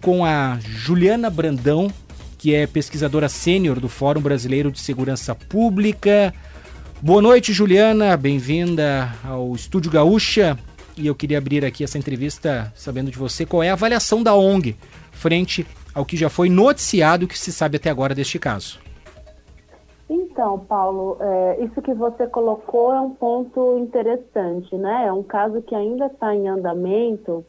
com a Juliana Brandão, que é pesquisadora sênior do Fórum Brasileiro de Segurança Pública. Boa noite, Juliana, bem-vinda ao Estúdio Gaúcha. E eu queria abrir aqui essa entrevista sabendo de você qual é a avaliação da ONG frente ao que já foi noticiado e que se sabe até agora deste caso. Então, Paulo, é, isso que você colocou é um ponto interessante, né? É um caso que ainda está em andamento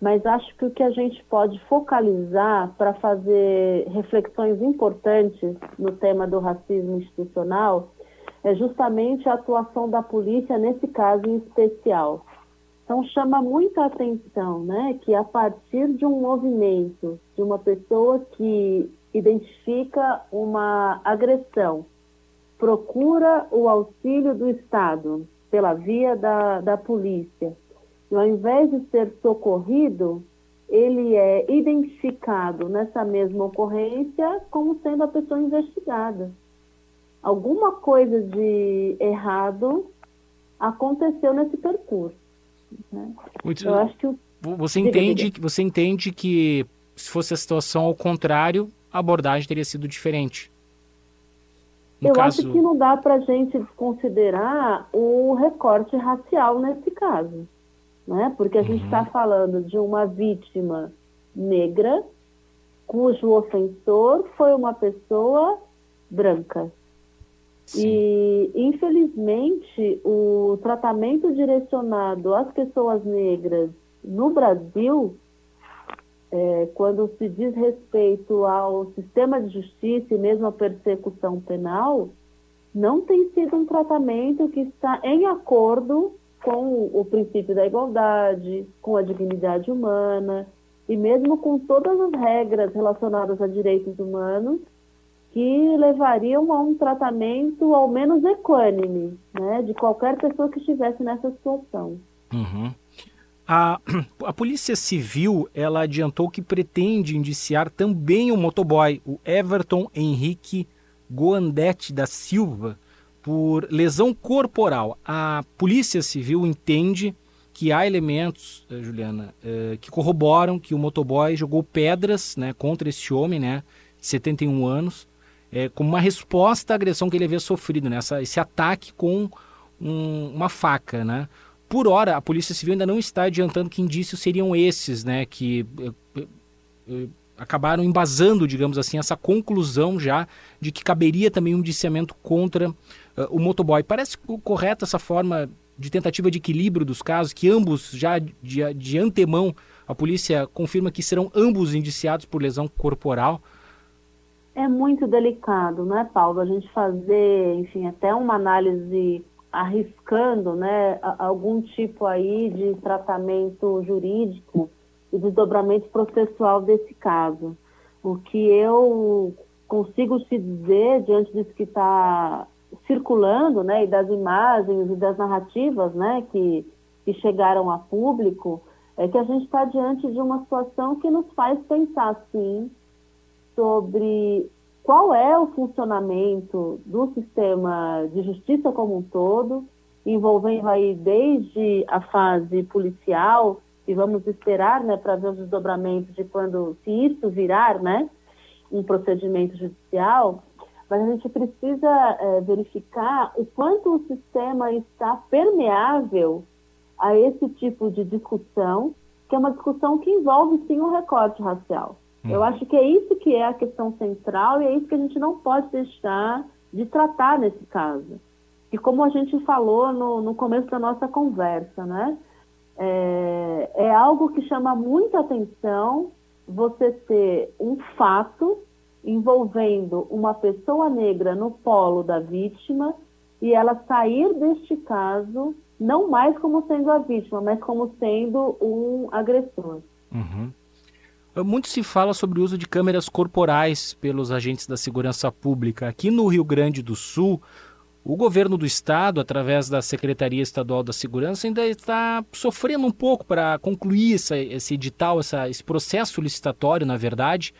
mas acho que o que a gente pode focalizar para fazer reflexões importantes no tema do racismo institucional é justamente a atuação da polícia nesse caso em especial. Então chama muita atenção, né, que a partir de um movimento de uma pessoa que identifica uma agressão, procura o auxílio do Estado pela via da, da polícia ao invés de ser socorrido, ele é identificado nessa mesma ocorrência como sendo a pessoa investigada. Alguma coisa de errado aconteceu nesse percurso. Né? Muito, Eu acho que o... você entende que você entende que se fosse a situação ao contrário, a abordagem teria sido diferente. No Eu caso... acho que não dá para a gente considerar o recorte racial nesse caso né? porque a uhum. gente está falando de uma vítima negra cujo ofensor foi uma pessoa branca. Sim. E, infelizmente, o tratamento direcionado às pessoas negras no Brasil, é, quando se diz respeito ao sistema de justiça e mesmo à persecução penal, não tem sido um tratamento que está em acordo com o princípio da igualdade, com a dignidade humana e mesmo com todas as regras relacionadas a direitos humanos que levariam a um tratamento ao menos equânime, né, de qualquer pessoa que estivesse nessa situação. Uhum. A, a Polícia Civil ela adiantou que pretende indiciar também o motoboy, o Everton Henrique Goandete da Silva, por lesão corporal. A Polícia Civil entende que há elementos, eh, Juliana, eh, que corroboram que o motoboy jogou pedras né, contra esse homem, né, de 71 anos, é, como uma resposta à agressão que ele havia sofrido, né, essa, esse ataque com um, uma faca. Né. Por hora, a Polícia Civil ainda não está adiantando que indícios seriam esses, né, que acabaram embasando, digamos assim, essa conclusão já de que caberia também um indiciamento contra uh, o motoboy. Parece correta essa forma de tentativa de equilíbrio dos casos, que ambos, já de, de antemão, a polícia confirma que serão ambos indiciados por lesão corporal? É muito delicado, né, Paulo? A gente fazer, enfim, até uma análise arriscando, né, algum tipo aí de tratamento jurídico o desdobramento processual desse caso. O que eu consigo te dizer diante disso que está circulando, né, e das imagens e das narrativas, né, que, que chegaram a público, é que a gente está diante de uma situação que nos faz pensar, sim, sobre qual é o funcionamento do sistema de justiça como um todo, envolvendo aí desde a fase policial, e vamos esperar né, para ver os desdobramentos de quando, se isso virar né, um procedimento judicial, mas a gente precisa é, verificar o quanto o sistema está permeável a esse tipo de discussão, que é uma discussão que envolve sim um recorte racial. Hum. Eu acho que é isso que é a questão central e é isso que a gente não pode deixar de tratar nesse caso. E como a gente falou no, no começo da nossa conversa, né? É, é algo que chama muita atenção você ter um fato envolvendo uma pessoa negra no polo da vítima e ela sair deste caso não mais como sendo a vítima, mas como sendo um agressor. Uhum. Muito se fala sobre o uso de câmeras corporais pelos agentes da segurança pública. Aqui no Rio Grande do Sul, o governo do estado, através da Secretaria Estadual da Segurança, ainda está sofrendo um pouco para concluir essa, esse edital, essa, esse processo licitatório, na verdade,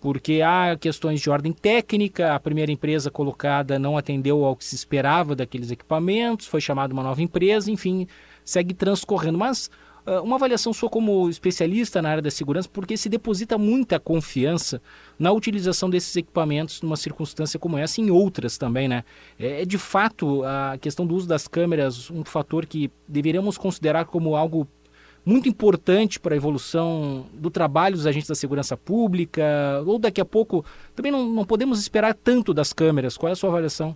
porque há questões de ordem técnica, a primeira empresa colocada não atendeu ao que se esperava daqueles equipamentos, foi chamada uma nova empresa, enfim, segue transcorrendo. Mas uma avaliação sua como especialista na área da segurança, porque se deposita muita confiança na utilização desses equipamentos numa circunstância como essa e em outras também, né? É, é de fato a questão do uso das câmeras um fator que deveríamos considerar como algo muito importante para a evolução do trabalho dos agentes da segurança pública? Ou daqui a pouco também não, não podemos esperar tanto das câmeras? Qual é a sua avaliação?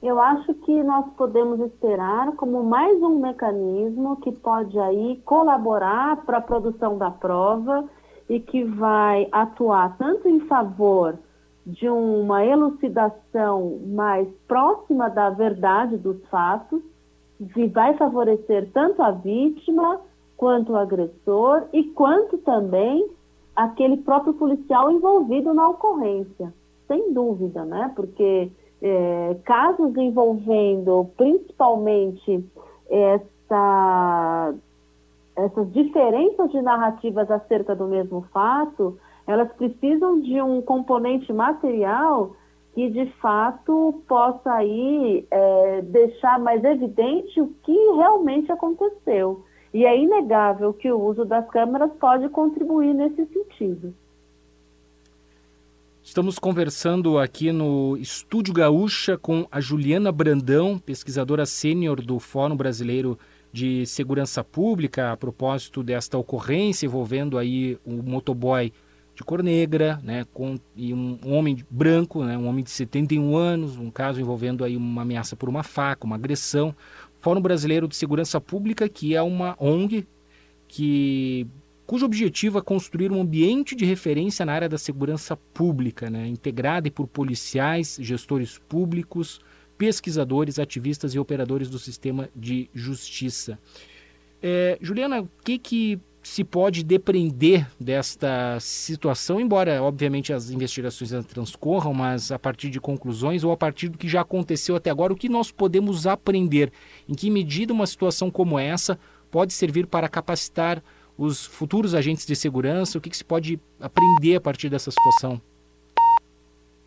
Eu acho que nós podemos esperar como mais um mecanismo que pode aí colaborar para a produção da prova e que vai atuar tanto em favor de uma elucidação mais próxima da verdade dos fatos, que vai favorecer tanto a vítima quanto o agressor e quanto também aquele próprio policial envolvido na ocorrência, sem dúvida, né? Porque é, casos envolvendo principalmente essa, essas diferenças de narrativas acerca do mesmo fato, elas precisam de um componente material que de fato possa aí é, deixar mais evidente o que realmente aconteceu. E é inegável que o uso das câmeras pode contribuir nesse sentido. Estamos conversando aqui no Estúdio Gaúcha com a Juliana Brandão, pesquisadora sênior do Fórum Brasileiro de Segurança Pública, a propósito desta ocorrência envolvendo aí o motoboy de cor negra, né, com, e um, um, homem branco, né, um homem de 71 anos, um caso envolvendo aí uma ameaça por uma faca, uma agressão. Fórum Brasileiro de Segurança Pública, que é uma ONG que cujo objetivo é construir um ambiente de referência na área da segurança pública, né, integrada por policiais, gestores públicos, pesquisadores, ativistas e operadores do sistema de justiça. É, Juliana, o que, que se pode depreender desta situação, embora, obviamente, as investigações transcorram, mas a partir de conclusões ou a partir do que já aconteceu até agora, o que nós podemos aprender? Em que medida uma situação como essa pode servir para capacitar os futuros agentes de segurança? O que, que se pode aprender a partir dessa situação?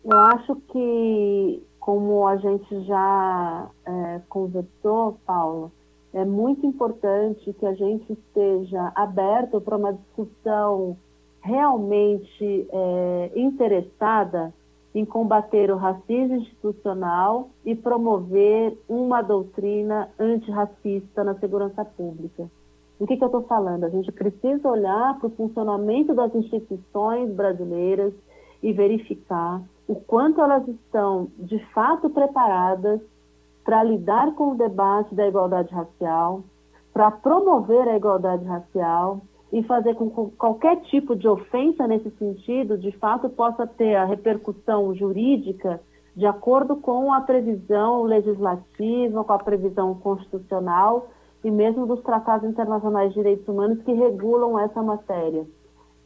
Eu acho que, como a gente já é, conversou, Paulo, é muito importante que a gente esteja aberto para uma discussão realmente é, interessada em combater o racismo institucional e promover uma doutrina antirracista na segurança pública. O que, que eu estou falando? A gente precisa olhar para o funcionamento das instituições brasileiras e verificar o quanto elas estão de fato preparadas para lidar com o debate da igualdade racial, para promover a igualdade racial e fazer com que qualquer tipo de ofensa nesse sentido, de fato, possa ter a repercussão jurídica de acordo com a previsão legislativa, com a previsão constitucional e mesmo dos tratados internacionais de direitos humanos que regulam essa matéria.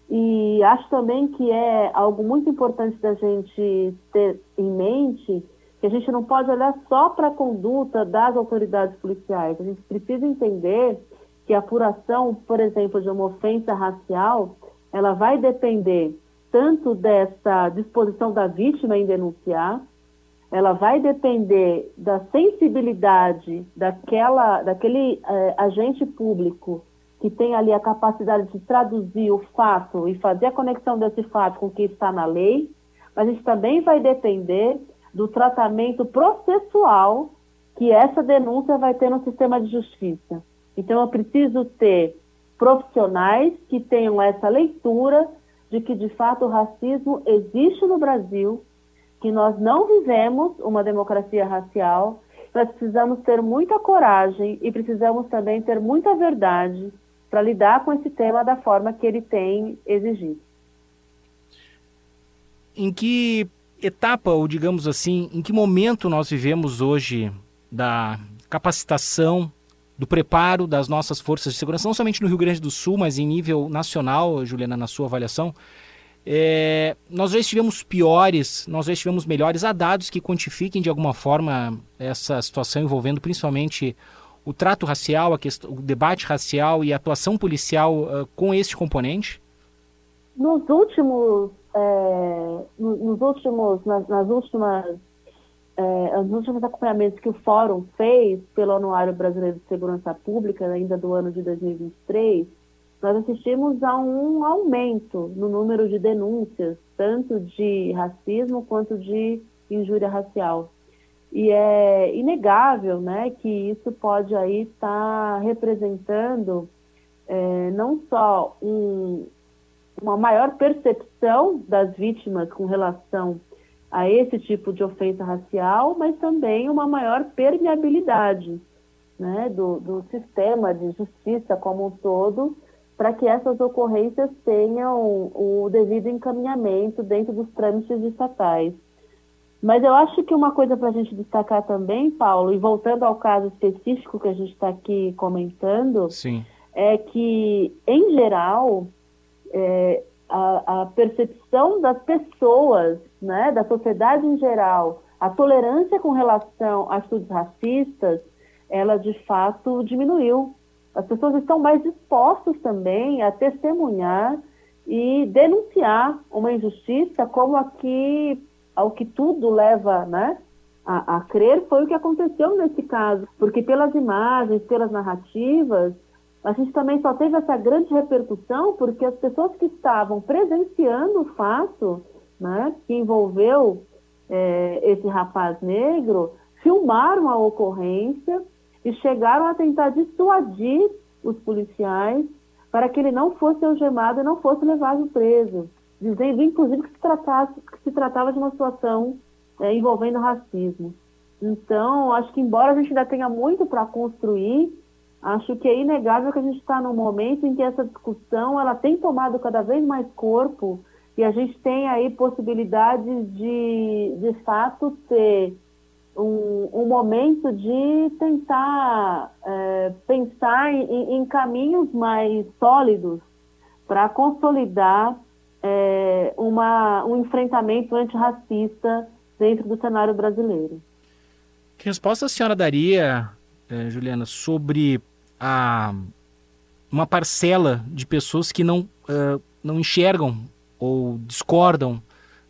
E acho também que é algo muito importante da gente ter em mente que a gente não pode olhar só para a conduta das autoridades policiais. A gente precisa entender que a apuração, por exemplo, de uma ofensa racial, ela vai depender tanto dessa disposição da vítima em denunciar, ela vai depender da sensibilidade daquela, daquele eh, agente público que tem ali a capacidade de traduzir o fato e fazer a conexão desse fato com o que está na lei, mas gente também vai depender do tratamento processual que essa denúncia vai ter no sistema de justiça. Então, eu preciso ter profissionais que tenham essa leitura de que, de fato, o racismo existe no Brasil, que nós não vivemos uma democracia racial, nós precisamos ter muita coragem e precisamos também ter muita verdade para lidar com esse tema da forma que ele tem exigido. Em que etapa, ou digamos assim, em que momento nós vivemos hoje da capacitação, do preparo das nossas forças de segurança, não somente no Rio Grande do Sul, mas em nível nacional, Juliana, na sua avaliação? É, nós já estivemos piores, nós já estivemos melhores. Há dados que quantifiquem de alguma forma essa situação envolvendo principalmente o trato racial, questão, o debate racial e a atuação policial uh, com este componente? Nos últimos, é, nos últimos, nas, nas últimas é, os últimos acompanhamentos que o Fórum fez pelo Anuário Brasileiro de Segurança Pública, ainda do ano de 2023, nós assistimos a um aumento no número de denúncias, tanto de racismo quanto de injúria racial. E é inegável né, que isso pode aí estar tá representando é, não só um, uma maior percepção das vítimas com relação a esse tipo de ofensa racial, mas também uma maior permeabilidade né, do, do sistema de justiça como um todo, para que essas ocorrências tenham o devido encaminhamento dentro dos trâmites estatais. Mas eu acho que uma coisa para a gente destacar também, Paulo, e voltando ao caso específico que a gente está aqui comentando, Sim. é que, em geral, é, a, a, percepção das pessoas, né, da sociedade em geral, a tolerância com relação a atitudes racistas, ela de fato diminuiu. As pessoas estão mais dispostas também a testemunhar e denunciar uma injustiça como aqui ao que tudo leva né, a, a crer foi o que aconteceu nesse caso, porque pelas imagens, pelas narrativas, a gente também só teve essa grande repercussão porque as pessoas que estavam presenciando o fato, né, que envolveu é, esse rapaz negro, filmaram a ocorrência e chegaram a tentar dissuadir os policiais para que ele não fosse algemado e não fosse levado preso dizendo inclusive que se, tratasse, que se tratava de uma situação é, envolvendo racismo. Então, acho que embora a gente ainda tenha muito para construir, acho que é inegável que a gente está num momento em que essa discussão ela tem tomado cada vez mais corpo e a gente tem aí possibilidades de, de fato, ter um, um momento de tentar é, pensar em, em caminhos mais sólidos para consolidar é, uma, um enfrentamento antirracista dentro do cenário brasileiro. Que resposta a senhora daria, eh, Juliana, sobre a, uma parcela de pessoas que não, uh, não enxergam ou discordam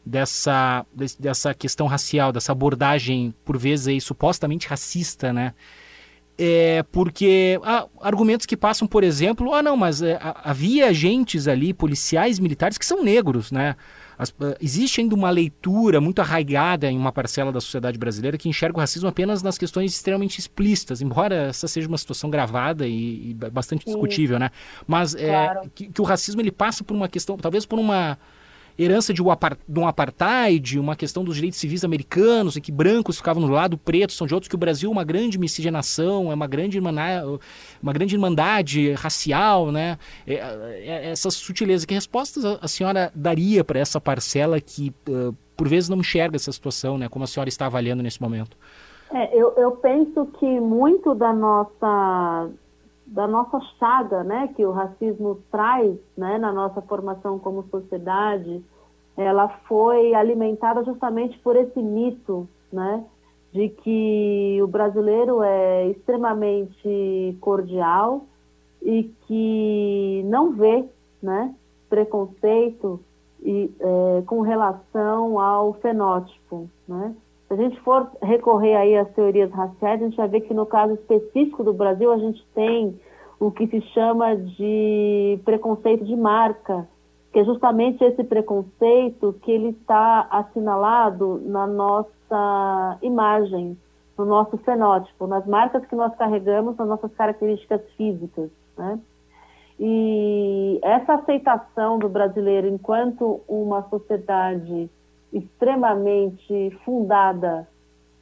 dessa, dessa questão racial, dessa abordagem, por vezes, aí, supostamente racista, né? é, porque há argumentos que passam, por exemplo, ah não, mas é, havia agentes ali, policiais militares, que são negros, né? As, uh, existe ainda uma leitura muito arraigada em uma parcela da sociedade brasileira que enxerga o racismo apenas nas questões extremamente explícitas, embora essa seja uma situação gravada e, e bastante discutível, né? Mas claro. é, que, que, o racismo ele passa por uma questão, talvez por uma herança de, um apartheid, uma questão dos direitos civis americanos, em que brancos ficavam no lado, pretos são de outros, que o Brasil é uma grande miscigenação, é uma grande, uma grande irmandade racial, né? É, é, é essa sutileza. Que respostas a, senhora daria para essa parcela que, uh, por vezes, não enxerga essa situação, né? Como a senhora está avaliando nesse momento? É, eu, eu penso que muito da nossa da nossa chaga, né, que o racismo traz, né, na nossa formação como sociedade, ela foi alimentada justamente por esse mito, né, de que o brasileiro é extremamente cordial e que não vê, né, preconceito e, é, com relação ao fenótipo, né. Se a gente for recorrer aí às teorias raciais, a gente vai ver que no caso específico do Brasil a gente tem o que se chama de preconceito de marca, que é justamente esse preconceito que ele está assinalado na nossa imagem, no nosso fenótipo, nas marcas que nós carregamos, nas nossas características físicas, né? E essa aceitação do brasileiro enquanto uma sociedade extremamente fundada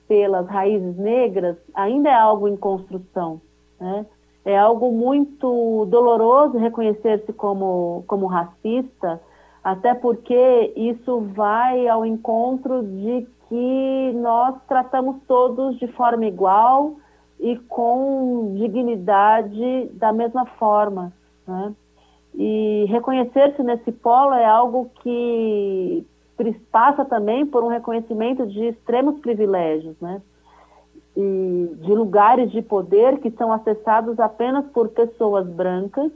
pelas raízes negras ainda é algo em construção. Né? É algo muito doloroso reconhecer-se como, como racista, até porque isso vai ao encontro de que nós tratamos todos de forma igual e com dignidade da mesma forma. Né? E reconhecer-se nesse polo é algo que passa também por um reconhecimento de extremos privilégios, né? E de lugares de poder que são acessados apenas por pessoas brancas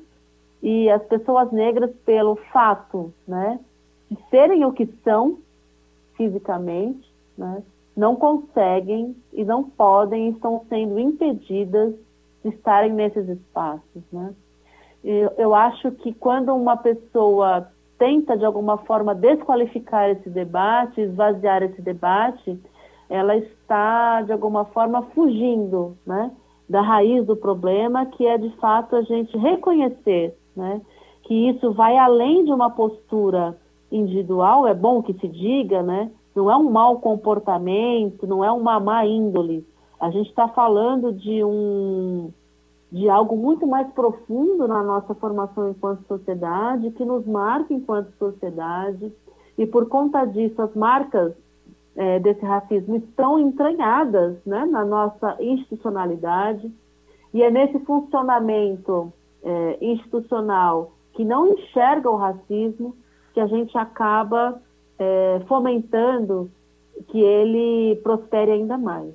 e as pessoas negras pelo fato, né, de serem o que são fisicamente, né, não conseguem e não podem, estão sendo impedidas de estarem nesses espaços. Né? Eu, eu acho que quando uma pessoa tenta, de alguma forma, desqualificar esse debate, esvaziar esse debate, ela está, de alguma forma, fugindo né, da raiz do problema, que é, de fato, a gente reconhecer né, que isso vai além de uma postura individual, é bom que se diga, né? Não é um mau comportamento, não é uma má índole. A gente está falando de um de algo muito mais profundo na nossa formação enquanto sociedade, que nos marca enquanto sociedade, e por conta disso as marcas é, desse racismo estão entranhadas né, na nossa institucionalidade, e é nesse funcionamento é, institucional que não enxerga o racismo que a gente acaba é, fomentando que ele prospere ainda mais.